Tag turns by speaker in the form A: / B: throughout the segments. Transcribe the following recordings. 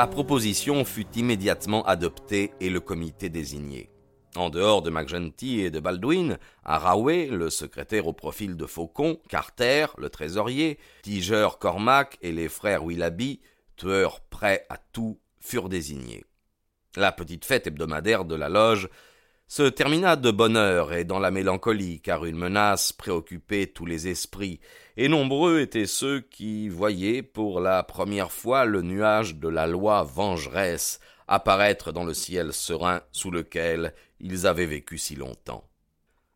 A: La proposition fut immédiatement adoptée et le comité désigné. En dehors de McGenty et de Baldwin, Haraway, le secrétaire au profil de Faucon, Carter, le trésorier, Tiger Cormac et les frères Willoughby, tueurs prêts à tout, furent désignés. La petite fête hebdomadaire de la loge se termina de bonne heure et dans la mélancolie, car une menace préoccupait tous les esprits, et nombreux étaient ceux qui voyaient pour la première fois le nuage de la loi vengeresse apparaître dans le ciel serein sous lequel ils avaient vécu si longtemps.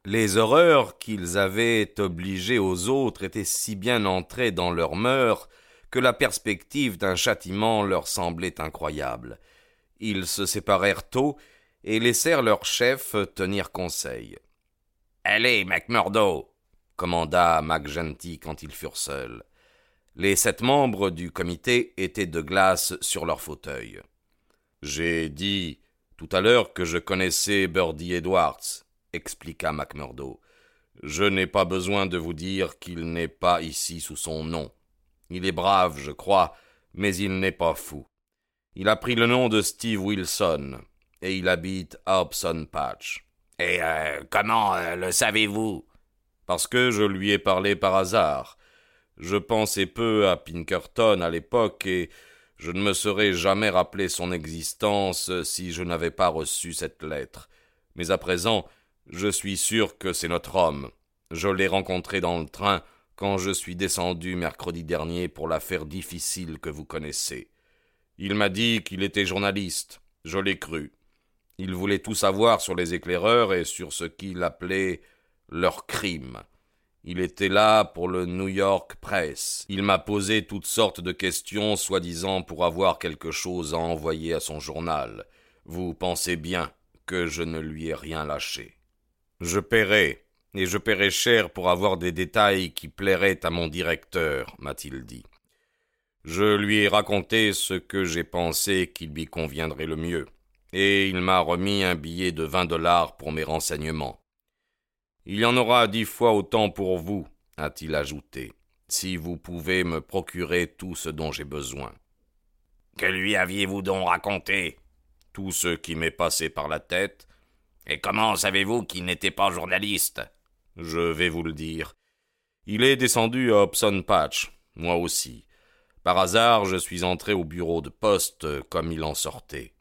A: Les horreurs qu'ils avaient obligées aux autres étaient si bien entrées dans leurs mœurs que la perspective d'un châtiment leur semblait incroyable. Ils se séparèrent tôt et laissèrent leur chef tenir conseil. Allez, McMurdo commanda McGenty quand ils furent seuls. Les sept membres du comité étaient de glace sur leurs fauteuils. J'ai dit tout à l'heure que je connaissais Birdie Edwards, expliqua McMurdo. Je n'ai pas besoin de vous dire qu'il n'est pas ici sous son nom. Il est brave, je crois, mais il n'est pas fou. Il a pris le nom de Steve Wilson, et il habite à Hobson Patch.
B: Et euh, comment euh, le savez-vous?
A: Parce que je lui ai parlé par hasard. Je pensais peu à Pinkerton à l'époque et je ne me serais jamais rappelé son existence si je n'avais pas reçu cette lettre. Mais à présent, je suis sûr que c'est notre homme. Je l'ai rencontré dans le train quand je suis descendu mercredi dernier pour l'affaire difficile que vous connaissez. Il m'a dit qu'il était journaliste. Je l'ai cru. Il voulait tout savoir sur les éclaireurs et sur ce qu'il appelait leurs crimes. Il était là pour le New York Press. Il m'a posé toutes sortes de questions, soi-disant pour avoir quelque chose à envoyer à son journal. Vous pensez bien que je ne lui ai rien lâché. Je paierai, et je paierai cher pour avoir des détails qui plairaient à mon directeur, m'a-t-il dit. Je lui ai raconté ce que j'ai pensé qu'il lui conviendrait le mieux et il m'a remis un billet de vingt dollars pour mes renseignements. Il y en aura dix fois autant pour vous, a-t-il ajouté, si vous pouvez me procurer tout ce dont j'ai besoin.
B: Que lui aviez-vous donc raconté?
A: Tout ce qui m'est passé par la tête.
B: Et comment savez-vous qu'il n'était pas journaliste?
A: Je vais vous le dire. Il est descendu à Hobson Patch, moi aussi. Par hasard, je suis entré au bureau de poste comme il en sortait.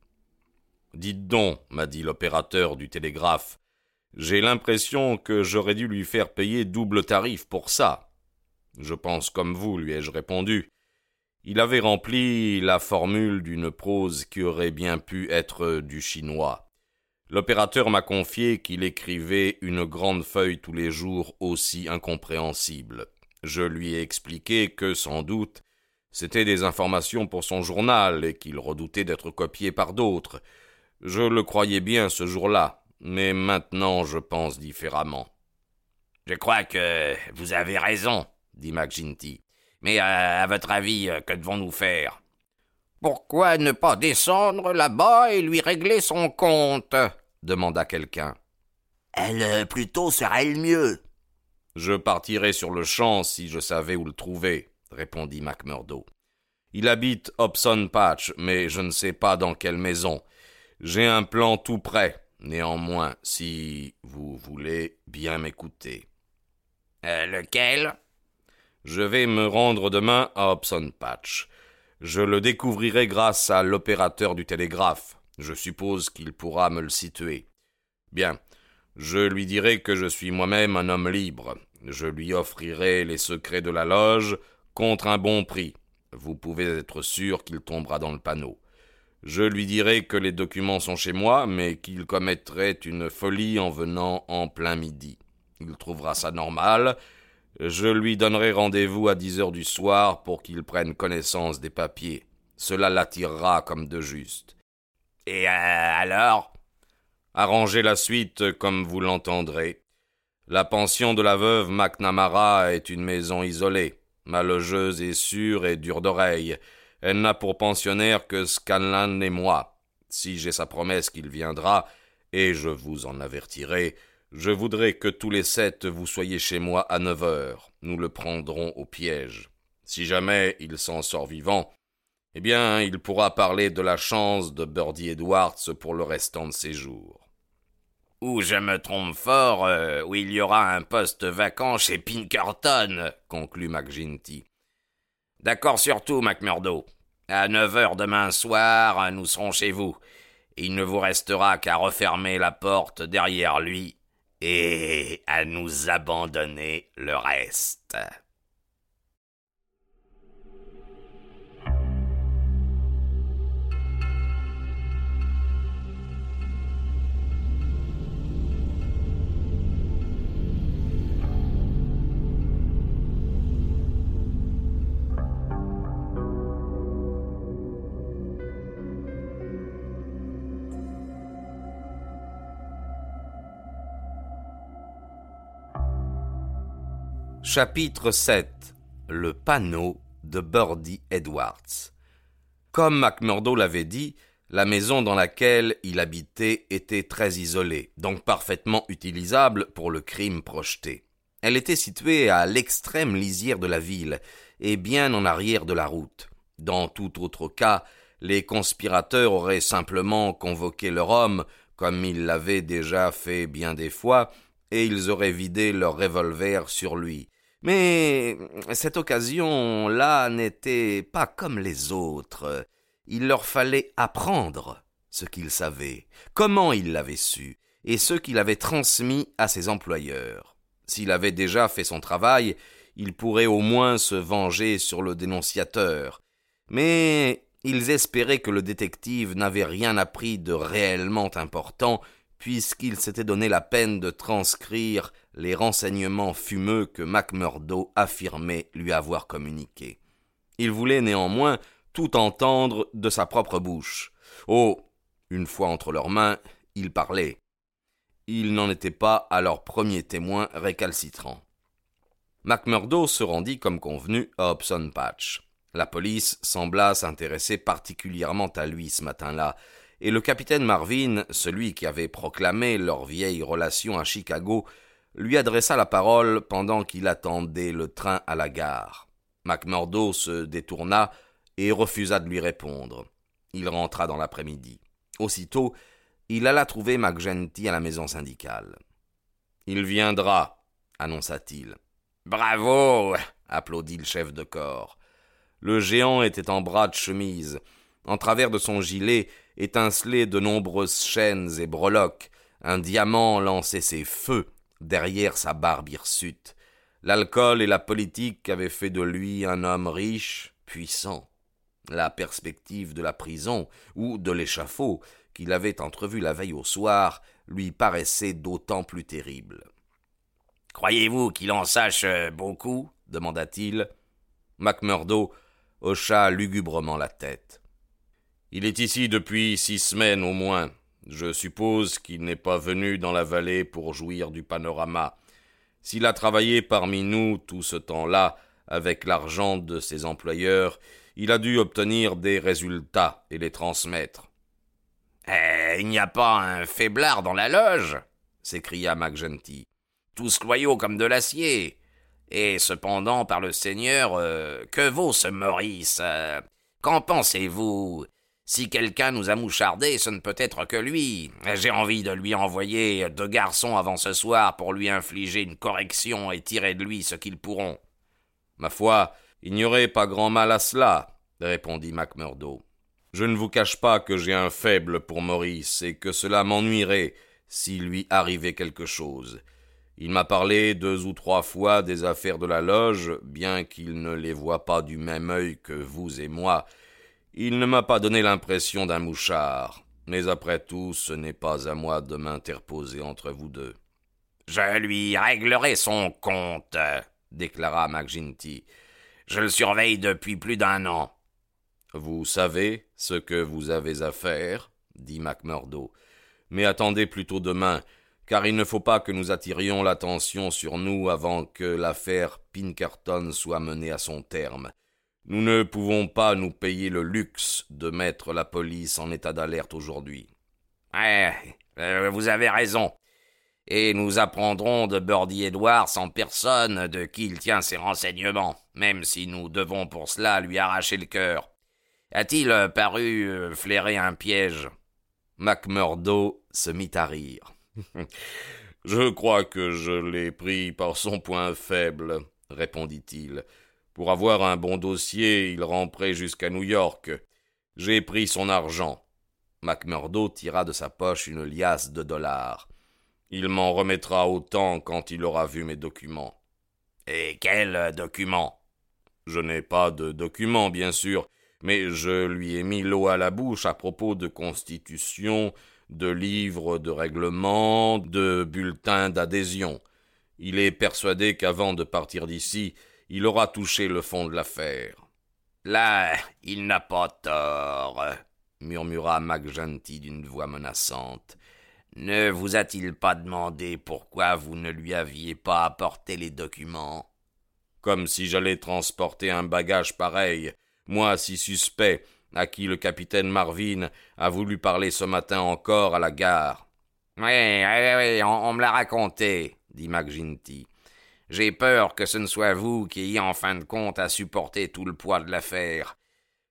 A: Dites donc, m'a dit l'opérateur du télégraphe, j'ai l'impression que j'aurais dû lui faire payer double tarif pour ça. Je pense comme vous, lui ai-je répondu. Il avait rempli la formule d'une prose qui aurait bien pu être du chinois. L'opérateur m'a confié qu'il écrivait une grande feuille tous les jours aussi incompréhensible. Je lui ai expliqué que, sans doute, c'était des informations pour son journal et qu'il redoutait d'être copié par d'autres. Je le croyais bien ce jour-là, mais maintenant je pense différemment.
B: Je crois que vous avez raison, dit McGinty. Mais euh, à votre avis, euh, que devons-nous faire?
C: Pourquoi ne pas descendre là-bas et lui régler son compte? demanda quelqu'un.
D: Elle euh, plutôt serait le mieux.
A: Je partirais sur le champ si je savais où le trouver, répondit McMurdo. Il habite Hobson Patch, mais je ne sais pas dans quelle maison. J'ai un plan tout prêt, néanmoins, si vous voulez bien m'écouter.
B: Euh, lequel?
A: Je vais me rendre demain à Hobson Patch. Je le découvrirai grâce à l'opérateur du télégraphe. Je suppose qu'il pourra me le situer. Bien. Je lui dirai que je suis moi-même un homme libre. Je lui offrirai les secrets de la loge contre un bon prix. Vous pouvez être sûr qu'il tombera dans le panneau. Je lui dirai que les documents sont chez moi, mais qu'il commettrait une folie en venant en plein midi. Il trouvera ça normal. Je lui donnerai rendez-vous à dix heures du soir pour qu'il prenne connaissance des papiers. Cela l'attirera comme de juste.
B: Et euh, alors?
A: Arrangez la suite comme vous l'entendrez. La pension de la veuve McNamara est une maison isolée. Ma logeuse est sûre et dure d'oreille. Elle n'a pour pensionnaire que Scanlan et moi. Si j'ai sa promesse qu'il viendra, et je vous en avertirai, je voudrais que tous les sept vous soyez chez moi à neuf heures. Nous le prendrons au piège. Si jamais il s'en sort vivant, eh bien, il pourra parler de la chance de Birdie Edwards pour le restant de ses jours.
B: Ou je me trompe fort, euh, où il y aura un poste vacant chez Pinkerton, conclut McGinty. D'accord surtout, McMurdo. À neuf heures demain soir, nous serons chez vous. Il ne vous restera qu'à refermer la porte derrière lui et à nous abandonner le reste.
A: Chapitre 7 Le panneau de Birdie Edwards Comme McMurdo l'avait dit, la maison dans laquelle il habitait était très isolée, donc parfaitement utilisable pour le crime projeté. Elle était située à l'extrême lisière de la ville, et bien en arrière de la route. Dans tout autre cas, les conspirateurs auraient simplement convoqué leur homme, comme ils l'avaient déjà fait bien des fois, et ils auraient vidé leur revolver sur lui. Mais cette occasion-là n'était pas comme les autres. Il leur fallait apprendre ce qu'ils savaient, comment ils l'avaient su, et ce qu'il avait transmis à ses employeurs. S'il avait déjà fait son travail, il pourrait au moins se venger sur le dénonciateur. Mais ils espéraient que le détective n'avait rien appris de réellement important puisqu'il s'était donné la peine de transcrire les renseignements fumeux que MacMurdo affirmait lui avoir communiqués. Il voulait néanmoins tout entendre de sa propre bouche. Oh. Une fois entre leurs mains, il parlait. Il n'en était pas à leur premier témoin récalcitrant. MacMurdo se rendit comme convenu à Hobson Patch. La police sembla s'intéresser particulièrement à lui ce matin-là, et le capitaine Marvin, celui qui avait proclamé leur vieille relation à Chicago, lui adressa la parole pendant qu'il attendait le train à la gare. McMurdo se détourna et refusa de lui répondre. Il rentra dans l'après-midi. Aussitôt, il alla trouver McGenty à la maison syndicale. Il viendra, annonça-t-il.
B: Bravo
A: applaudit le chef de corps. Le géant était en bras de chemise. En travers de son gilet, étincelaient de nombreuses chaînes et breloques, un diamant lançait ses feux derrière sa barbe hirsute. L'alcool et la politique avaient fait de lui un homme riche, puissant. La perspective de la prison ou de l'échafaud qu'il avait entrevu la veille au soir lui paraissait d'autant plus terrible.
B: Croyez-vous qu'il en sache euh, beaucoup demanda-t-il.
A: MacMurdo hocha lugubrement la tête. Il est ici depuis six semaines au moins. Je suppose qu'il n'est pas venu dans la vallée pour jouir du panorama. S'il a travaillé parmi nous tout ce temps-là, avec l'argent de ses employeurs, il a dû obtenir des résultats et les transmettre.
B: Eh, il n'y a pas un faiblard dans la loge s'écria McGenty. Tous loyaux comme de l'acier. Et cependant, par le Seigneur, euh, que vaut ce Maurice euh, Qu'en pensez-vous? Si quelqu'un nous a mouchardés, ce ne peut être que lui. J'ai envie de lui envoyer deux garçons avant ce soir pour lui infliger une correction et tirer de lui ce qu'ils pourront.
A: Ma foi, il n'y aurait pas grand mal à cela, répondit MacMurdo. Je ne vous cache pas que j'ai un faible pour Maurice et que cela m'ennuierait s'il lui arrivait quelque chose. Il m'a parlé deux ou trois fois des affaires de la loge, bien qu'il ne les voie pas du même œil que vous et moi, il ne m'a pas donné l'impression d'un mouchard, mais après tout, ce n'est pas à moi de m'interposer entre vous deux.
B: Je lui réglerai son compte, déclara McGinty. Je le surveille depuis plus d'un an.
A: Vous savez ce que vous avez à faire, dit McMurdo. Mais attendez plutôt demain, car il ne faut pas que nous attirions l'attention sur nous avant que l'affaire Pinkerton soit menée à son terme. Nous ne pouvons pas nous payer le luxe de mettre la police en état d'alerte aujourd'hui.
B: Ouais, euh, vous avez raison. Et nous apprendrons de Birdie Edwards en personne de qui il tient ses renseignements, même si nous devons pour cela lui arracher le cœur. A-t-il paru euh, flairer un piège?
A: McMurdo se mit à rire. je crois que je l'ai pris par son point faible, répondit-il. Pour avoir un bon dossier, il ramperait jusqu'à New York. J'ai pris son argent. McMurdo tira de sa poche une liasse de dollars. Il m'en remettra autant quand il aura vu mes documents.
B: Et quels documents
A: Je n'ai pas de documents, bien sûr, mais je lui ai mis l'eau à la bouche à propos de constitution, de livres de règlement, de bulletins d'adhésion. Il est persuadé qu'avant de partir d'ici, il aura touché le fond de l'affaire.
B: Là, il n'a pas tort,
A: murmura McGenty d'une voix menaçante.
B: Ne vous a-t-il pas demandé pourquoi vous ne lui aviez pas apporté les documents?
A: Comme si j'allais transporter un bagage pareil, moi si suspect, à qui le capitaine Marvin a voulu parler ce matin encore à la gare.
B: Oui, oui, oui, on, on me l'a raconté, dit McGinty. J'ai peur que ce ne soit vous qui ayez en fin de compte à supporter tout le poids de l'affaire.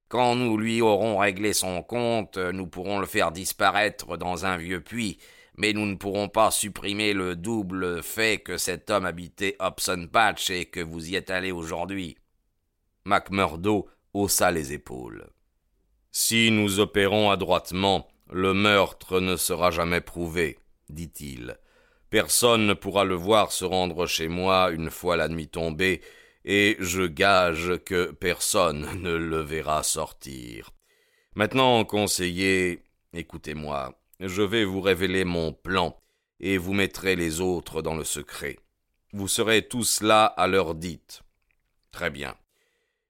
B: Quand nous lui aurons réglé son compte, nous pourrons le faire disparaître dans un vieux puits, mais nous ne pourrons pas supprimer le double fait que cet homme habitait Hobson Patch et que vous y êtes allé aujourd'hui.
A: McMurdo haussa les épaules. Si nous opérons adroitement, le meurtre ne sera jamais prouvé, dit-il. Personne ne pourra le voir se rendre chez moi une fois la nuit tombée, et je gage que personne ne le verra sortir. Maintenant, conseiller, écoutez-moi, je vais vous révéler mon plan, et vous mettrez les autres dans le secret. Vous serez tous là à l'heure dite. Très bien.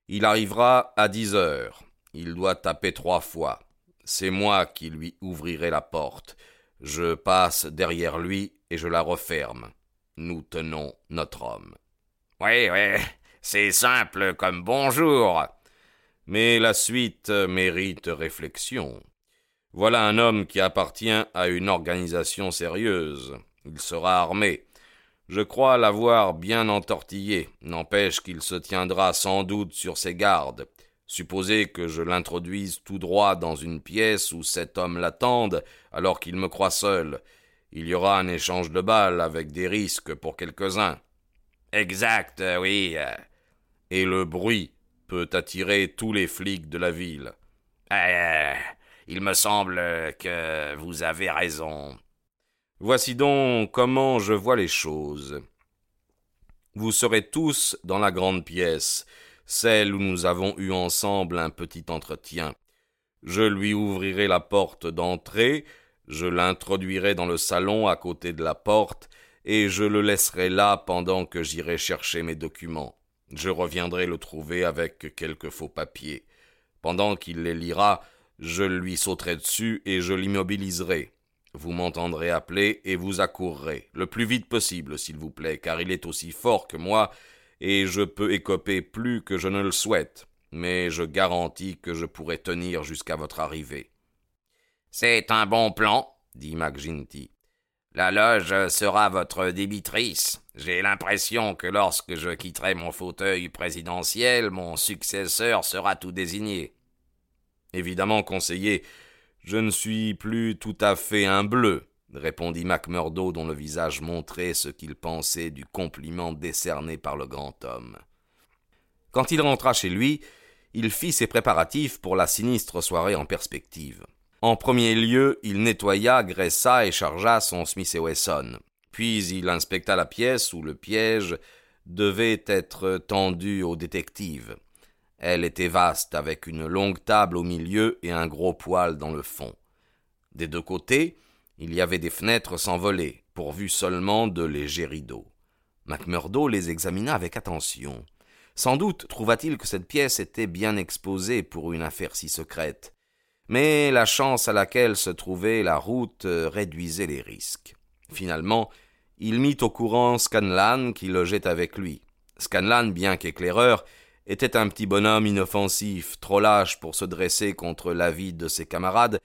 A: Il arrivera à dix heures. Il doit taper trois fois. C'est moi qui lui ouvrirai la porte. Je passe derrière lui et je la referme. Nous tenons notre homme.
B: Oui, oui, c'est simple comme bonjour.
A: Mais la suite mérite réflexion. Voilà un homme qui appartient à une organisation sérieuse. Il sera armé. Je crois l'avoir bien entortillé, n'empêche qu'il se tiendra sans doute sur ses gardes. Supposez que je l'introduise tout droit dans une pièce où cet homme l'attende, alors qu'il me croit seul. Il y aura un échange de balles avec des risques pour quelques-uns.
B: Exact, oui.
A: Et le bruit peut attirer tous les flics de la ville.
B: Euh, il me semble que vous avez raison.
A: Voici donc comment je vois les choses. Vous serez tous dans la grande pièce celle où nous avons eu ensemble un petit entretien. Je lui ouvrirai la porte d'entrée, je l'introduirai dans le salon à côté de la porte, et je le laisserai là pendant que j'irai chercher mes documents. Je reviendrai le trouver avec quelques faux papiers. Pendant qu'il les lira, je lui sauterai dessus et je l'immobiliserai. Vous m'entendrez appeler et vous accourrez, le plus vite possible, s'il vous plaît, car il est aussi fort que moi, et je peux écoper plus que je ne le souhaite, mais je garantis que je pourrai tenir jusqu'à votre arrivée.
B: C'est un bon plan, dit McGinty. La loge sera votre débitrice. J'ai l'impression que lorsque je quitterai mon fauteuil présidentiel, mon successeur sera tout désigné.
A: Évidemment, conseiller, je ne suis plus tout à fait un bleu répondit Macmurdo dont le visage montrait ce qu'il pensait du compliment décerné par le grand homme. Quand il rentra chez lui, il fit ses préparatifs pour la sinistre soirée en perspective. En premier lieu, il nettoya, graissa et chargea son Smith et Wesson. Puis il inspecta la pièce où le piège devait être tendu au détective. Elle était vaste, avec une longue table au milieu et un gros poêle dans le fond. Des deux côtés, il y avait des fenêtres sans volets, pourvues seulement de légers rideaux. Macmurdo les examina avec attention. Sans doute trouva-t-il que cette pièce était bien exposée pour une affaire si secrète. Mais la chance à laquelle se trouvait la route réduisait les risques. Finalement, il mit au courant Scanlan qui logeait avec lui. Scanlan, bien qu'éclaireur, était un petit bonhomme inoffensif, trop lâche pour se dresser contre l'avis de ses camarades,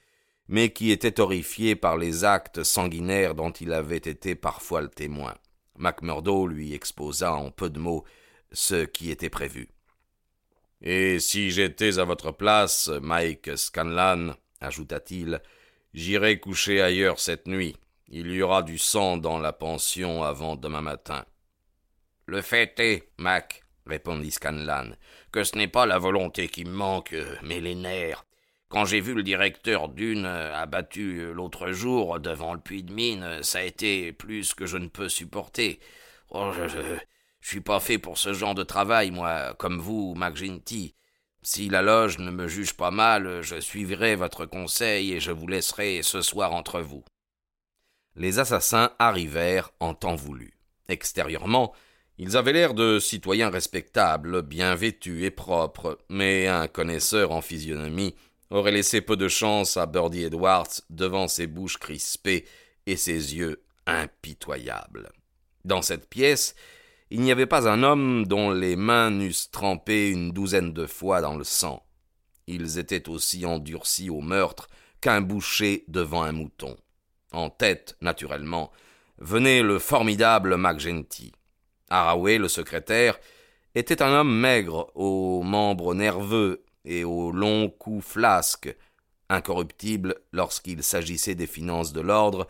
A: mais qui était horrifié par les actes sanguinaires dont il avait été parfois le témoin. Macmurdo lui exposa en peu de mots ce qui était prévu. Et si j'étais à votre place, Mike Scanlan, ajouta-t-il, j'irais coucher ailleurs cette nuit. Il y aura du sang dans la pension avant demain matin.
B: Le fait est, Mac, répondit Scanlan, que ce n'est pas la volonté qui me manque, mais les nerfs. Quand j'ai vu le directeur d'une abattu l'autre jour devant le puits de mine, ça a été plus que je ne peux supporter. Oh, je, suis pas fait pour ce genre de travail, moi, comme vous, McGinty. Si la loge ne me juge pas mal, je suivrai votre conseil et je vous laisserai ce soir entre vous.
A: Les assassins arrivèrent en temps voulu. Extérieurement, ils avaient l'air de citoyens respectables, bien vêtus et propres, mais un connaisseur en physionomie aurait laissé peu de chance à Birdie Edwards devant ses bouches crispées et ses yeux impitoyables. Dans cette pièce, il n'y avait pas un homme dont les mains n'eussent trempé une douzaine de fois dans le sang. Ils étaient aussi endurcis au meurtre qu'un boucher devant un mouton. En tête, naturellement, venait le formidable McGenty. Haraway, le secrétaire, était un homme maigre, aux membres nerveux et aux longs cou flasques. Incorruptible lorsqu'il s'agissait des finances de l'ordre,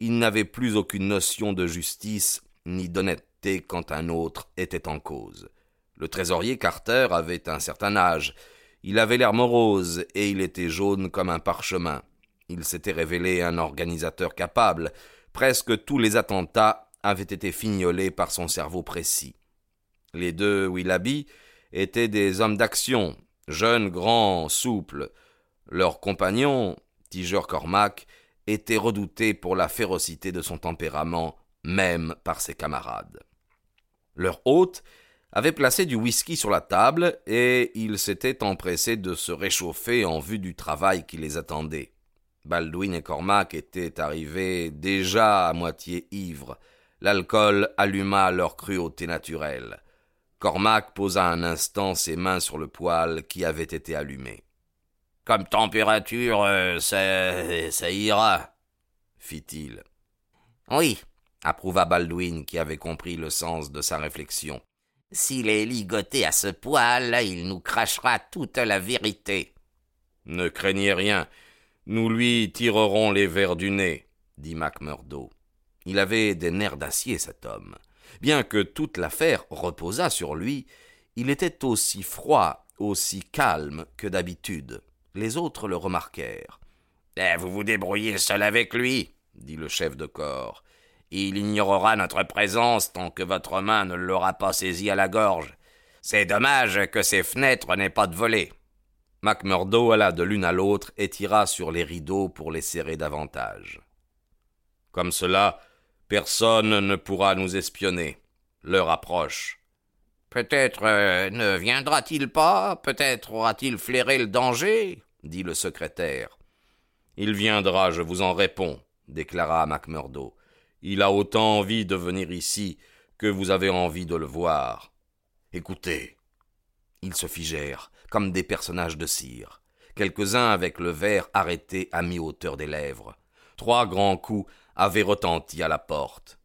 A: il n'avait plus aucune notion de justice ni d'honnêteté quand un autre était en cause. Le trésorier Carter avait un certain âge. Il avait l'air morose et il était jaune comme un parchemin. Il s'était révélé un organisateur capable. Presque tous les attentats avaient été fignolés par son cerveau précis. Les deux Willoughby étaient des hommes d'action, jeunes, grands, souples. Leur compagnon, Tiger Cormac, était redouté pour la férocité de son tempérament, même par ses camarades. Leur hôte avait placé du whisky sur la table et ils s'étaient empressés de se réchauffer en vue du travail qui les attendait. Baldwin et Cormac étaient arrivés déjà à moitié ivres. L'alcool alluma leur cruauté naturelle. Cormac posa un instant ses mains sur le poêle qui avait été allumé.
B: Comme température, euh, ça, ça ira, fit-il.
C: Oui, approuva Baldwin, qui avait compris le sens de sa réflexion. S'il est ligoté à ce poêle, il nous crachera toute la vérité.
A: Ne craignez rien. Nous lui tirerons les vers du nez, dit Macmurdo. Il avait des nerfs d'acier, cet homme. Bien que toute l'affaire reposât sur lui, il était aussi froid, aussi calme que d'habitude. Les autres le remarquèrent.
B: Eh, vous vous débrouillez seul avec lui, dit le chef de corps. Il ignorera notre présence tant que votre main ne l'aura pas saisi à la gorge. C'est dommage que ces fenêtres n'aient pas de volets.
A: Macmurdo alla de l'une à l'autre et tira sur les rideaux pour les serrer davantage. Comme cela, personne ne pourra nous espionner. L'heure approche.
B: Peut-être euh, ne viendra-t-il pas, peut-être aura-t-il flairé le danger, dit le secrétaire.
A: Il viendra, je vous en réponds, déclara Macmurdo. Il a autant envie de venir ici que vous avez envie de le voir. Écoutez. Ils se figèrent, comme des personnages de cire, quelques-uns avec le verre arrêté à mi-hauteur des lèvres. Trois grands coups avaient retenti à la porte.